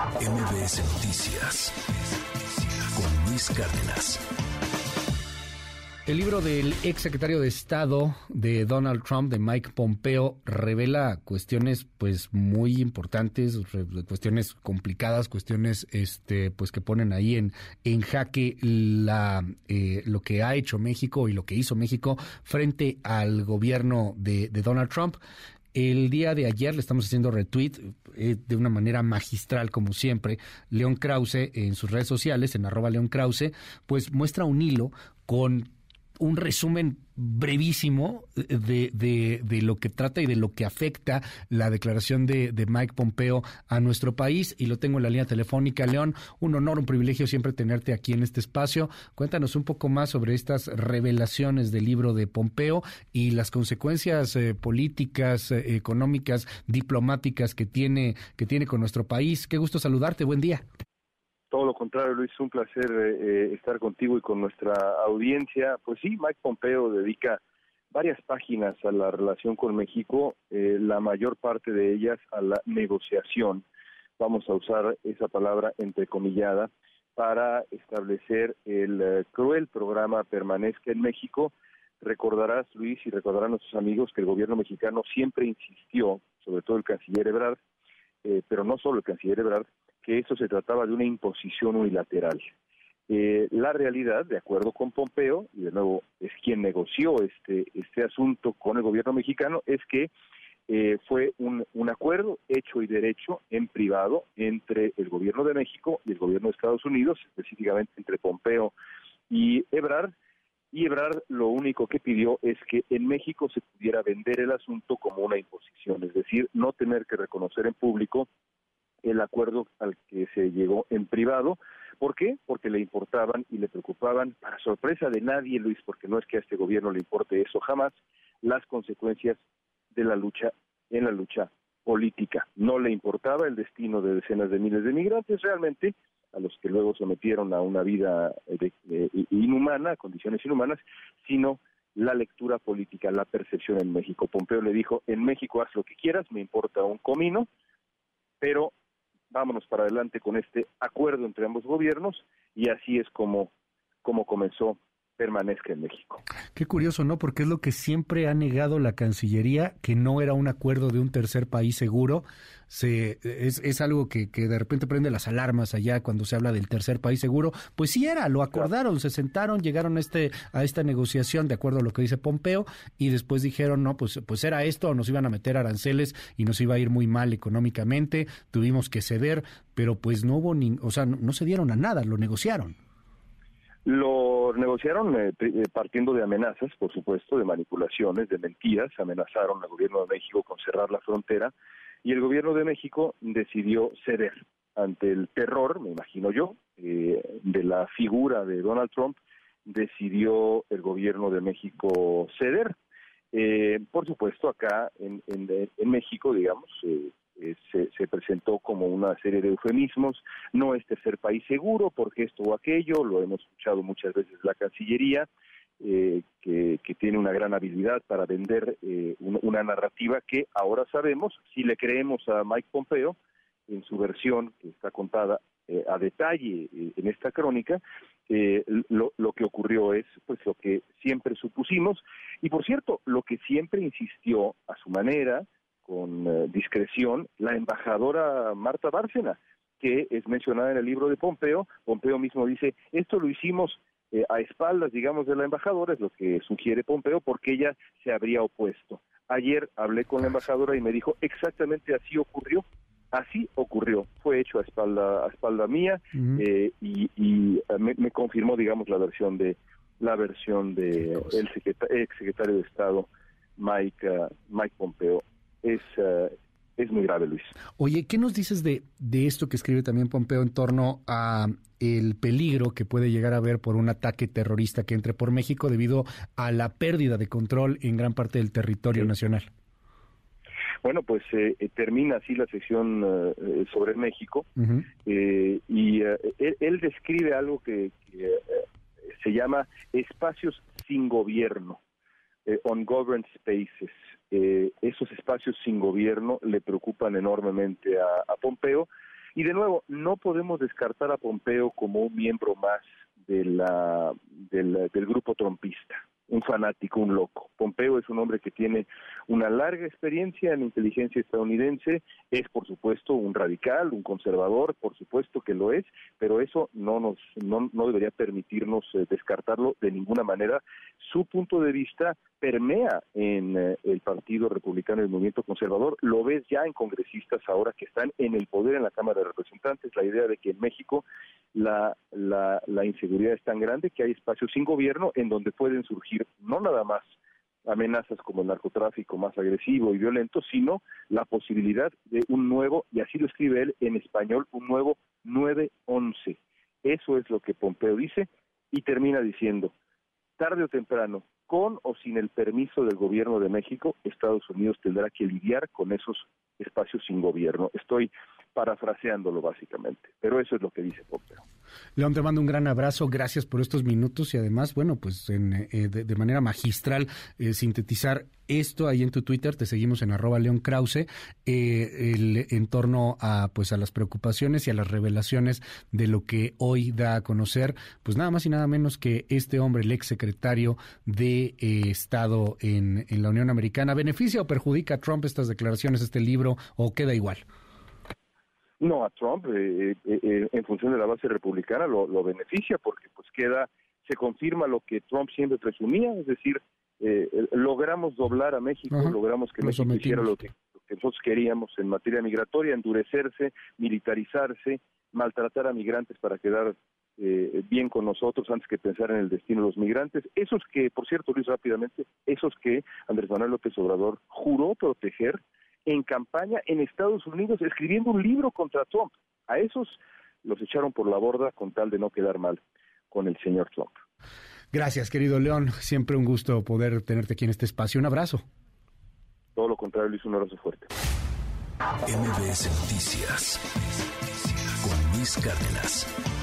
MBS Noticias con Luis Cárdenas. El libro del ex secretario de Estado de Donald Trump, de Mike Pompeo, revela cuestiones pues muy importantes, cuestiones complicadas, cuestiones este pues que ponen ahí en, en jaque la eh, lo que ha hecho México y lo que hizo México frente al gobierno de, de Donald Trump. El día de ayer le estamos haciendo retweet eh, de una manera magistral, como siempre. León Krause en sus redes sociales, en arroba León Krause, pues muestra un hilo con un resumen brevísimo de, de, lo que trata y de lo que afecta la declaración de, de, Mike Pompeo a nuestro país. Y lo tengo en la línea telefónica. León, un honor, un privilegio siempre tenerte aquí en este espacio. Cuéntanos un poco más sobre estas revelaciones del libro de Pompeo y las consecuencias eh, políticas, eh, económicas, diplomáticas que tiene, que tiene con nuestro país. Qué gusto saludarte. Buen día. Todo lo contrario, Luis, un placer eh, eh, estar contigo y con nuestra audiencia. Pues sí, Mike Pompeo dedica varias páginas a la relación con México, eh, la mayor parte de ellas a la negociación, vamos a usar esa palabra entrecomillada, para establecer el cruel programa Permanezca en México. Recordarás, Luis, y recordarán nuestros amigos que el gobierno mexicano siempre insistió, sobre todo el canciller Ebrard, pero no solo el canciller Ebrard, que eso se trataba de una imposición unilateral. Eh, la realidad, de acuerdo con Pompeo, y de nuevo es quien negoció este, este asunto con el gobierno mexicano, es que eh, fue un, un, acuerdo hecho y derecho en privado entre el gobierno de México y el gobierno de Estados Unidos, específicamente entre Pompeo y Ebrard, y Ebrard lo único que pidió es que en México se pudiera vender el asunto como una imposición, es decir, no tener que reconocer en público el acuerdo al que se llegó en privado. ¿Por qué? Porque le importaban y le preocupaban, para sorpresa de nadie, Luis, porque no es que a este gobierno le importe eso jamás, las consecuencias de la lucha en la lucha política. No le importaba el destino de decenas de miles de migrantes realmente, a los que luego sometieron a una vida inhumana, a condiciones inhumanas, sino la lectura política, la percepción en México. Pompeo le dijo, en México haz lo que quieras, me importa un comino, pero vámonos para adelante con este acuerdo entre ambos gobiernos y así es como, como comenzó permanezca en México. Qué curioso, ¿no? Porque es lo que siempre ha negado la Cancillería, que no era un acuerdo de un tercer país seguro. Se, es, es algo que, que, de repente prende las alarmas allá cuando se habla del tercer país seguro. Pues sí era, lo acordaron, se sentaron, llegaron a, este, a esta negociación de acuerdo a lo que dice Pompeo y después dijeron, no, pues, pues era esto, nos iban a meter aranceles y nos iba a ir muy mal económicamente, tuvimos que ceder, pero pues no hubo ni, o sea, no se dieron a nada, lo negociaron. Lo negociaron eh, eh, partiendo de amenazas, por supuesto, de manipulaciones, de mentiras. Amenazaron al gobierno de México con cerrar la frontera y el gobierno de México decidió ceder ante el terror, me imagino yo, eh, de la figura de Donald Trump. Decidió el gobierno de México ceder. por supuesto, acá en, en México, digamos, eh, se, presentó como una serie de eufemismos, no es tercer país seguro porque esto o aquello, lo hemos escuchado muchas veces la Cancillería, eh, que, tiene una gran habilidad para vender eh, una narrativa que ahora sabemos, si le creemos a Mike Pompeo, en su versión que está contada a detalle en esta crónica, lo, lo, que ocurrió es pues lo que siempre supusimos. Y por cierto lo que siempre insistió a su manera con eh, discreción la embajadora Marta Bárcena, que es mencionada en el libro de Pompeo. Pompeo mismo dice, esto lo hicimos eh, a espaldas, digamos, de la embajadora, es lo que sugiere Pompeo, porque ella se habría opuesto. Ayer hablé con la embajadora y me dijo, exactamente así ocurrió, así ocurrió, fue hecho a espalda, a espalda mía eh, y, me, confirmó, digamos, la versión de la versión de el ex secretario de Estado Mike, Mike Pompeo es, eh, es muy grave, Luis. Oye, ¿qué nos dices de, de esto que escribe también Pompeo en torno a el peligro que puede llegar a haber por un ataque terrorista que entre por México debido a la pérdida de control en gran parte del territorio nacional? Bueno, pues eh, eh, termina así la sección sobre México y él, describe algo que, que se llama espacios sin gobierno, ungoverned spaces. Eh, esos espacios sin gobierno le preocupan enormemente a, Pompeo Y de nuevo, no podemos descartar a Pompeo como un miembro más de la, del, del grupo trompista un fanático, un loco. Pompeo es un hombre que tiene una larga experiencia en inteligencia estadounidense, es por supuesto un radical, un conservador, por supuesto que lo es, pero eso no nos no, no debería permitirnos eh, descartarlo de ninguna manera. Su punto de vista permea en eh, el Partido Republicano y el Movimiento Conservador, lo ves ya en congresistas ahora que están en el poder en la Cámara de Representantes, la idea de que en México la, la, la inseguridad es tan grande que hay espacios sin gobierno en donde pueden surgir no nada más amenazas como el narcotráfico más agresivo y violento, sino la posibilidad de un nuevo, y así lo escribe él en español, un nuevo 9-11. Eso es lo que Pompeo dice y termina diciendo, tarde o temprano, con o sin el permiso del gobierno de México, Estados Unidos tendrá que lidiar con esos espacios sin gobierno. Estoy parafraseándolo básicamente, pero eso es lo que dice Pompeo. León, te mando un gran abrazo, gracias por estos minutos y además, bueno, pues en, eh, de, manera magistral eh, sintetizar esto ahí en tu Twitter, te seguimos en arroba León Krause, eh, el, en torno a, pues, a las preocupaciones y a las revelaciones de lo que hoy da a conocer, pues nada más y nada menos que este hombre, el ex secretario de Estado en, en la Unión Americana. ¿Beneficia o perjudica a Trump estas declaraciones, este libro, o queda igual? No, a Trump, eh, eh, eh, en función de la base republicana, lo, beneficia porque pues queda, se confirma lo que Trump siempre presumía, es decir, logramos doblar a México, logramos que México hiciera lo que, nosotros queríamos en materia migratoria, endurecerse, militarizarse, maltratar a migrantes para quedar bien con nosotros antes que pensar en el destino de los migrantes. Esos que, por cierto, Luis, rápidamente, esos que Andrés Manuel López Obrador juró proteger en campaña en Estados Unidos escribiendo un libro contra Trump. A esos los echaron por la borda con tal de no quedar mal con el señor Trump. Gracias, querido León. Siempre un gusto poder tenerte aquí en este espacio. Un abrazo. Todo lo contrario, Luis, un abrazo fuerte. MBS Noticias con Luis Cárdenas.